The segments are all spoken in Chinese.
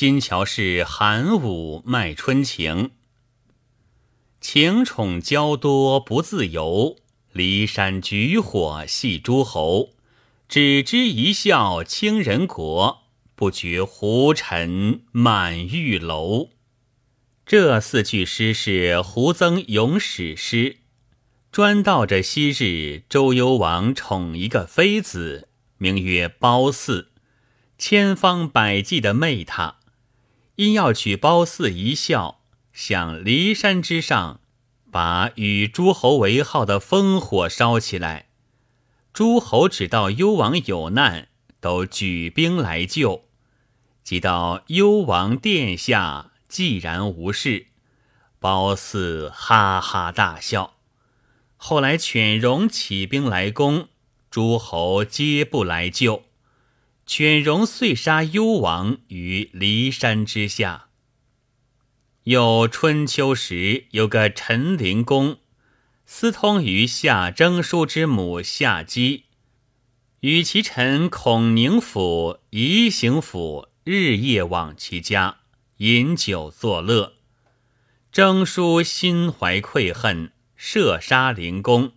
新桥是寒武卖春情，情宠娇多不自由。骊山举火戏诸侯，只知一笑倾人国，不觉胡尘满玉楼。这四句诗是胡曾咏史诗，专道着昔日周幽王宠一个妃子，名曰褒姒，千方百计的媚她，因要取褒姒一笑，向骊山之上，把与诸侯为号的烽火烧起来。诸侯知道幽王有难，都举兵来救。即到幽王殿下。既然无事，褒姒哈哈大笑。后来犬戎起兵来攻，诸侯皆不来救，犬戎遂杀幽王于骊山之下。又春秋时有个陈灵公，私通于夏征舒之母夏姬，与其臣孔宁府、宜行府日夜往其家。饮酒作乐，征舒心怀愧恨，射杀灵公。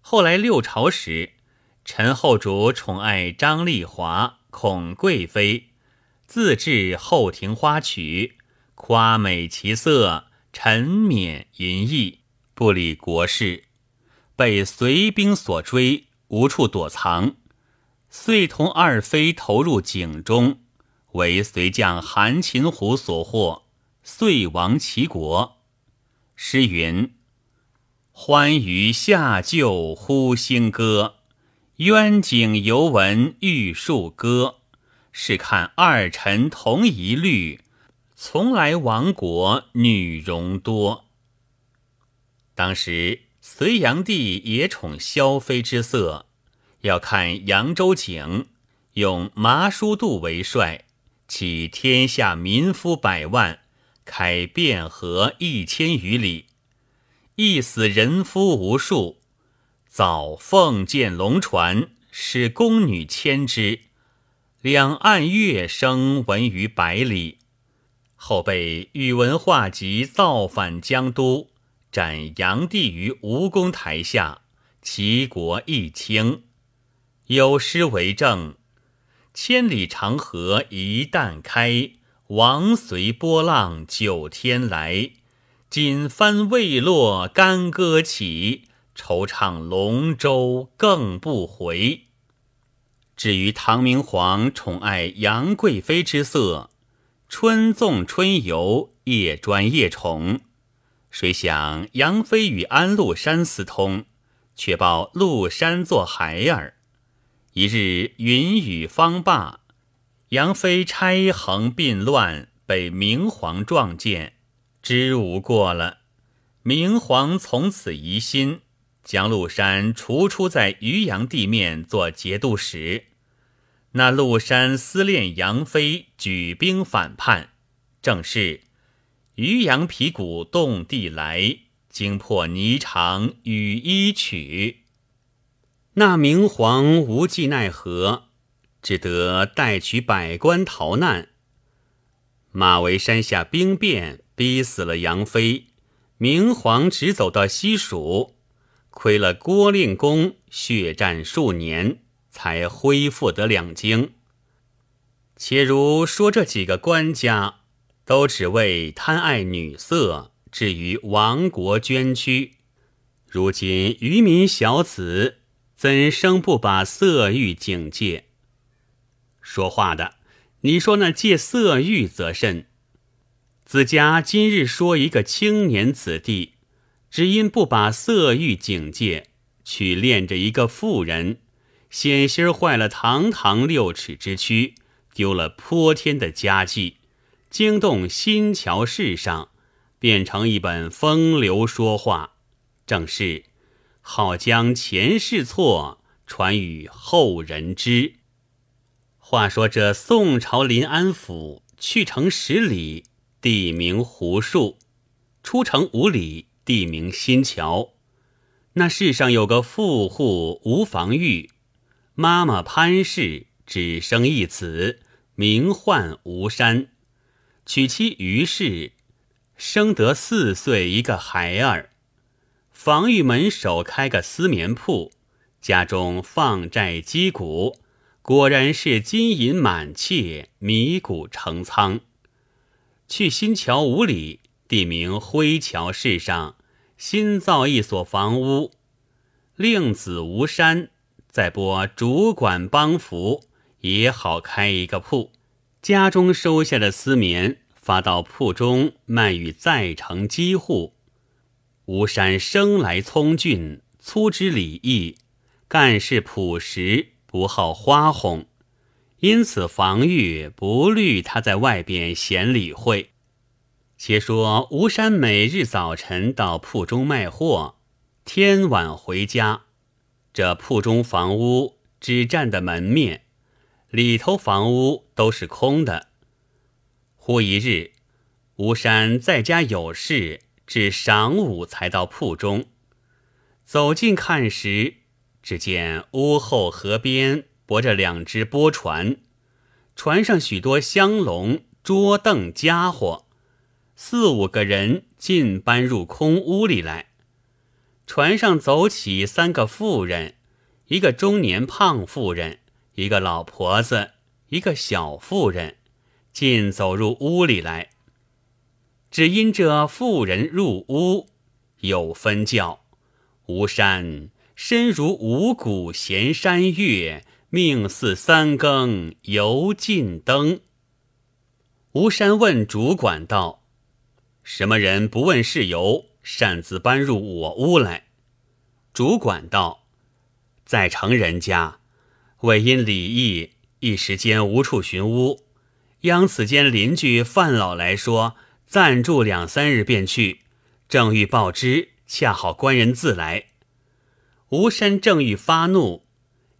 后来六朝时，陈后主宠爱张丽华、孔贵妃，自制后庭花曲，夸美其色，沉湎淫逸，不理国事，被隋兵所追，无处躲藏，遂同二妃投入井中。为隋将韩擒虎所获，遂亡齐国。诗云：“欢娱下就呼星歌，渊景犹闻玉树歌。试看二臣同一律，从来亡国女容多。”当时隋炀帝也宠萧妃之色，要看扬州景，用麻叔度为帅。起天下民夫百万，开汴河一千余里，一死人夫无数。早奉建龙船，使宫女牵之，两岸乐声闻于百里。后被宇文化及造反江都，斩炀帝于吴宫台下，齐国一清。有诗为证。千里长河一旦开，王随波浪九天来。锦帆未落干戈起，惆怅龙舟更不回。至于唐明皇宠爱杨贵妃之色，春纵春游，夜专夜宠。谁想杨妃与安禄山私通，却报禄山做孩儿。一日云雨方罢，杨妃差横并乱，被明皇撞见，知无过了。明皇从此疑心，将禄山除出在渔阳地面做节度使。那禄山思恋杨妃，举兵反叛。正是渔阳皮鼓动地来，惊破霓裳羽衣曲。那明皇无计奈何，只得带取百官逃难。马嵬山下兵变，逼死了杨妃。明皇直走到西蜀，亏了郭令公血战数年，才恢复得两京。且如说这几个官家，都只为贪爱女色，至于亡国捐躯。如今渔民小子。怎生不把色欲警戒？说话的，你说那戒色欲则甚？子家今日说一个青年子弟，只因不把色欲警戒，去恋着一个妇人，险些坏了堂堂六尺之躯，丢了泼天的佳绩，惊动新桥世上，变成一本风流说话，正是。好将前世错传与后人知。话说这宋朝临安府去城十里，地名胡墅；出城五里，地名新桥。那世上有个富户无房玉，妈妈潘氏只生一子，名唤吴山，娶妻于氏，生得四岁一个孩儿。防御门首开个丝棉铺，家中放债积谷，果然是金银满切，米谷成仓。去新桥五里，地名灰桥市上，新造一所房屋，令子吴山再拨主管帮扶，也好开一个铺。家中收下的丝棉，发到铺中卖与在城机户。吴山生来聪俊，粗知礼义，干事朴实，不好花红，因此防御不虑他在外边闲理会。且说吴山每日早晨到铺中卖货，天晚回家。这铺中房屋只占的门面，里头房屋都是空的。忽一日，吴山在家有事。至晌午才到铺中，走近看时，只见屋后河边泊着两只波船，船上许多香笼、桌凳、家伙，四五个人尽搬入空屋里来。船上走起三个妇人，一个中年胖妇人，一个老婆子，一个小妇人，尽走入屋里来。只因这妇人入屋，有分教。吴山身如五谷衔山月，命似三更犹尽灯。吴山问主管道：“什么人不问事由，擅自搬入我屋来？”主管道：“在城人家，为因礼义，一时间无处寻屋，央此间邻居范老来说。”暂住两三日便去，正欲报知，恰好官人自来。吴山正欲发怒，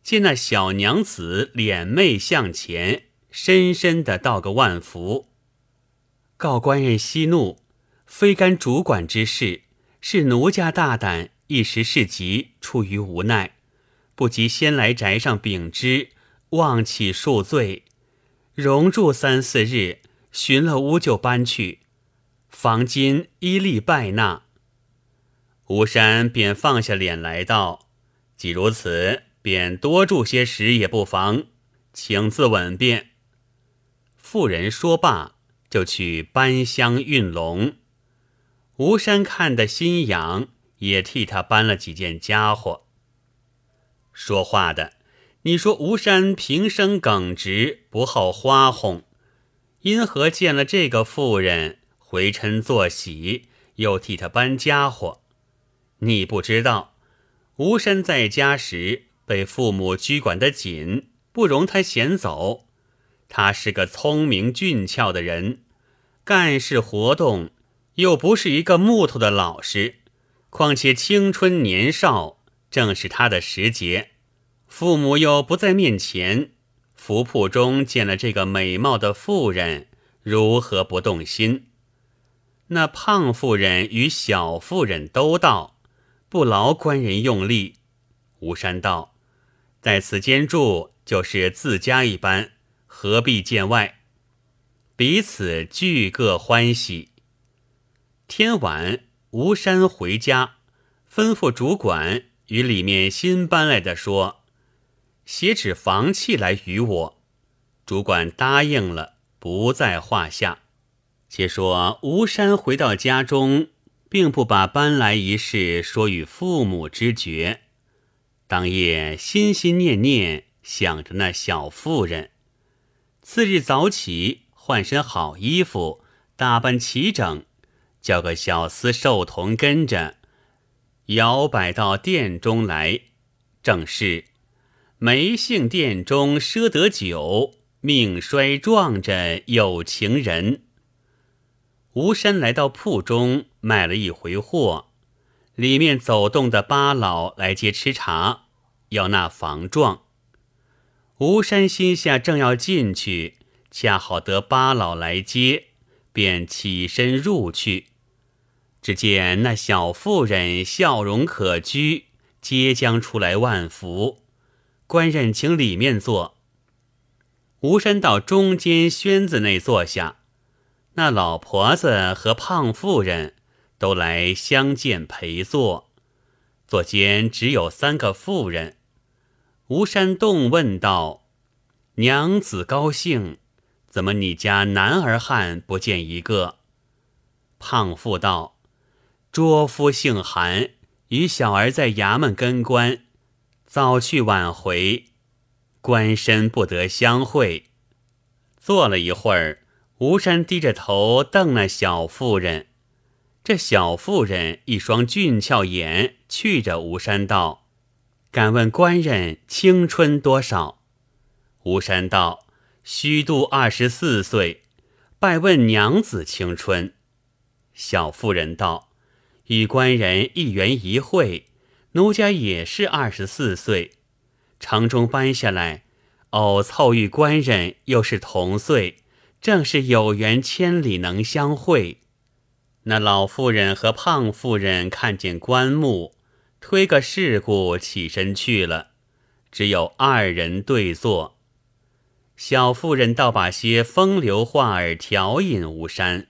见那小娘子脸媚向前，深深的道个万福，告官人息怒，非干主管之事，是奴家大胆，一时事急，出于无奈，不及先来宅上禀知，忘起恕罪，容住三四日，寻了屋就搬去。房金依例拜纳，吴山便放下脸来道：“既如此，便多住些时也不妨，请自稳便。”妇人说罢，就去搬箱运笼。吴山看得心痒，也替他搬了几件家伙。说话的，你说吴山平生耿直，不好花红，因何见了这个妇人？回嗔作喜，又替他搬家伙。你不知道，吴山在家时被父母拘管得紧，不容他闲走。他是个聪明俊俏的人，干事活动又不是一个木头的老实。况且青春年少，正是他的时节。父母又不在面前，福铺中见了这个美貌的妇人，如何不动心？那胖妇人与小妇人都道：“不劳官人用力。”吴山道：“在此间住，就是自家一般，何必见外？”彼此俱各欢喜。天晚，吴山回家，吩咐主管与里面新搬来的说：“写纸房契来与我。”主管答应了，不在话下。且说吴山回到家中，并不把搬来一事说与父母知觉。当夜心心念念想着那小妇人。次日早起，换身好衣服，打扮齐整，叫个小厮寿童跟着，摇摆到殿中来。正是梅姓殿中赊得酒，命衰撞着有情人。吴山来到铺中卖了一回货，里面走动的八老来接吃茶，要那房状。吴山心下正要进去，恰好得八老来接，便起身入去。只见那小妇人笑容可掬，皆将出来万福。官人请里面坐。吴山到中间轩子内坐下，那老婆子和胖妇人都来相见陪坐。座间只有三个妇人。吴山洞问道：“娘子高兴，怎么你家男儿汉不见一个？”胖妇道：“卓夫姓韩，与小儿在衙门跟官，早去晚回，官身不得相会。”坐了一会儿，吴山低着头瞪那小妇人。这小妇人一双俊俏眼觑着吴山道：“敢问官人青春多少？”吴山道：“虚度二十四岁。”拜问娘子青春。小妇人道：“与官人一缘一会，奴家也是二十四岁，城中搬下来。”偶凑遇官人，又是同岁，正是有缘千里能相会。那老妇人和胖妇人看见棺木，推个事故起身去了，只有二人对坐。小妇人倒把些风流话儿调引吴山。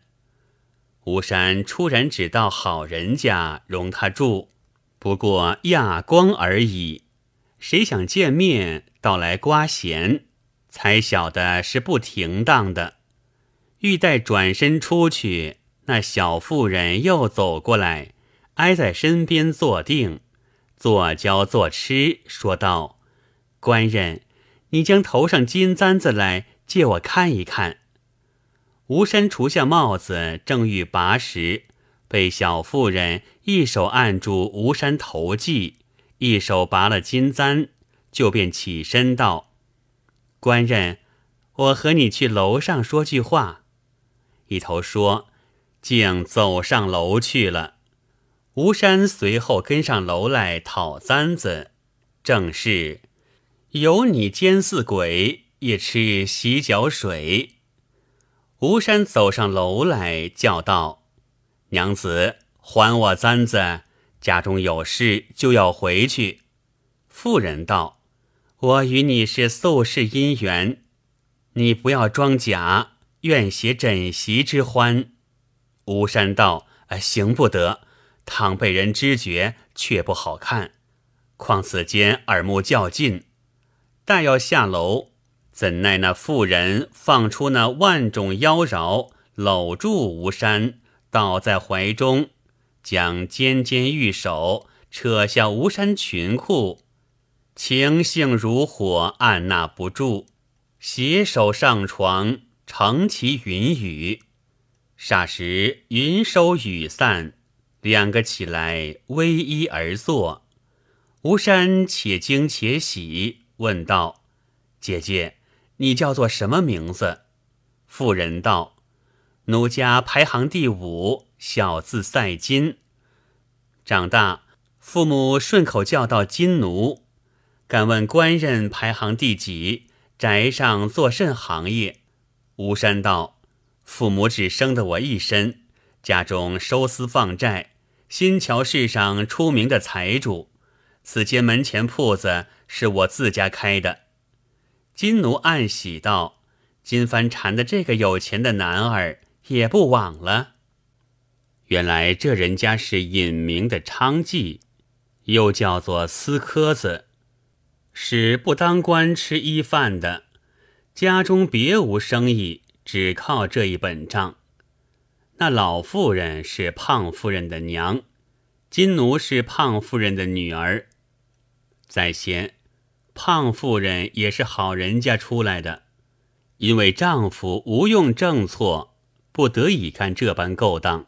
吴山突然只道好人家容他住，不过亚光而已。谁想见面？到来刮弦，才晓得是不停当的。欲待转身出去，那小妇人又走过来，挨在身边坐定，坐交坐吃，说道：“官人，你将头上金簪子来借我看一看。”吴山除下帽子，正欲拔时，被小妇人一手按住吴山头髻，一手拔了金簪。就便起身道：“官人，我和你去楼上说句话。”一头说，竟走上楼去了。吴山随后跟上楼来讨簪子，正是有你奸似鬼，也吃洗脚水。吴山走上楼来，叫道：“娘子，还我簪子，家中有事，就要回去。”妇人道。我与你是宿世姻缘，你不要装假，愿携枕席之欢。吴山道：“行不得，倘被人知觉，却不好看。况此间耳目较近，待要下楼，怎奈那妇人放出那万种妖娆，搂住吴山，倒在怀中，将尖尖玉手扯下吴山裙裤。”情性如火，按捺不住，携手上床，乘其云雨。霎时云收雨散，两个起来偎依而坐。吴山且惊且喜，问道：“姐姐，你叫做什么名字？”妇人道：“奴家排行第五，小字赛金。长大，父母顺口叫到金奴。”敢问官人排行第几？宅上做甚行业？吴山道：父母只生得我一身，家中收私放债，新桥市上出名的财主。此间门前铺子是我自家开的。金奴暗喜道：金帆缠的这个有钱的男儿也不枉了。原来这人家是隐名的娼妓，又叫做私科子。是不当官吃衣饭的，家中别无生意，只靠这一本账。那老妇人是胖夫人的娘，金奴是胖夫人的女儿。在先，胖妇人也是好人家出来的，因为丈夫无用正错，不得已干这般勾当。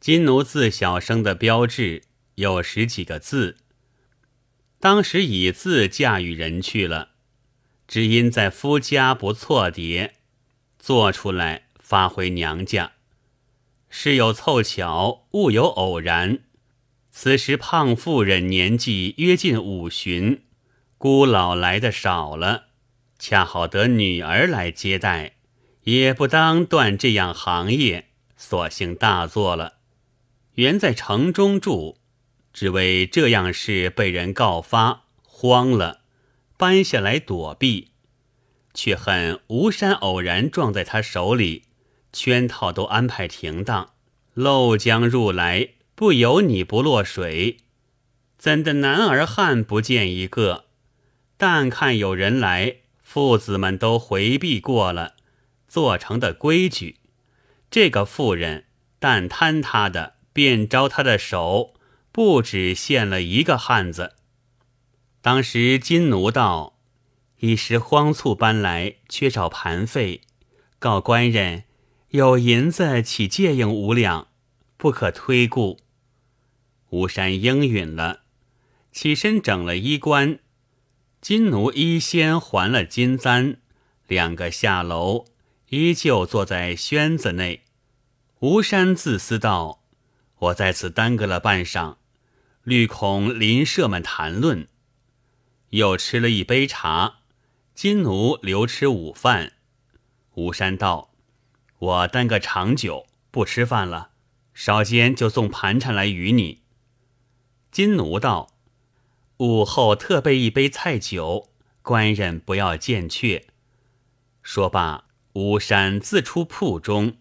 金奴自小生的标志有十几个字。当时以字嫁与人去了，只因在夫家不错叠，做出来发回娘家。事有凑巧，物有偶然。此时胖妇人年纪约近五旬，姑老来的少了，恰好得女儿来接待，也不当断这样行业，索性大做了。原在城中住。只为这样事被人告发，慌了，搬下来躲避。却恨吴山偶然撞在他手里，圈套都安排停当，漏江入来，不由你不落水。怎的男儿汉不见一个？但看有人来，父子们都回避过了，做成的规矩。这个妇人但贪他的，便招他的手，不止献了一个汉子。当时金奴道。一时慌促搬来，缺少盘费，告官人有银子，岂借应五两，不可推故。吴山应允了，起身整了衣冠。金奴依先还了金簪，两个下楼，依旧坐在轩子内。吴山自私道：“我在此耽搁了半晌，虑恐邻舍们谈论。”又吃了一杯茶。金奴留吃午饭，吴山道：“我耽搁长久，不吃饭了。稍间就送盘缠来与你。”金奴道：“午后特备一杯菜酒，官人不要见却。”说罢，巫山自出铺中，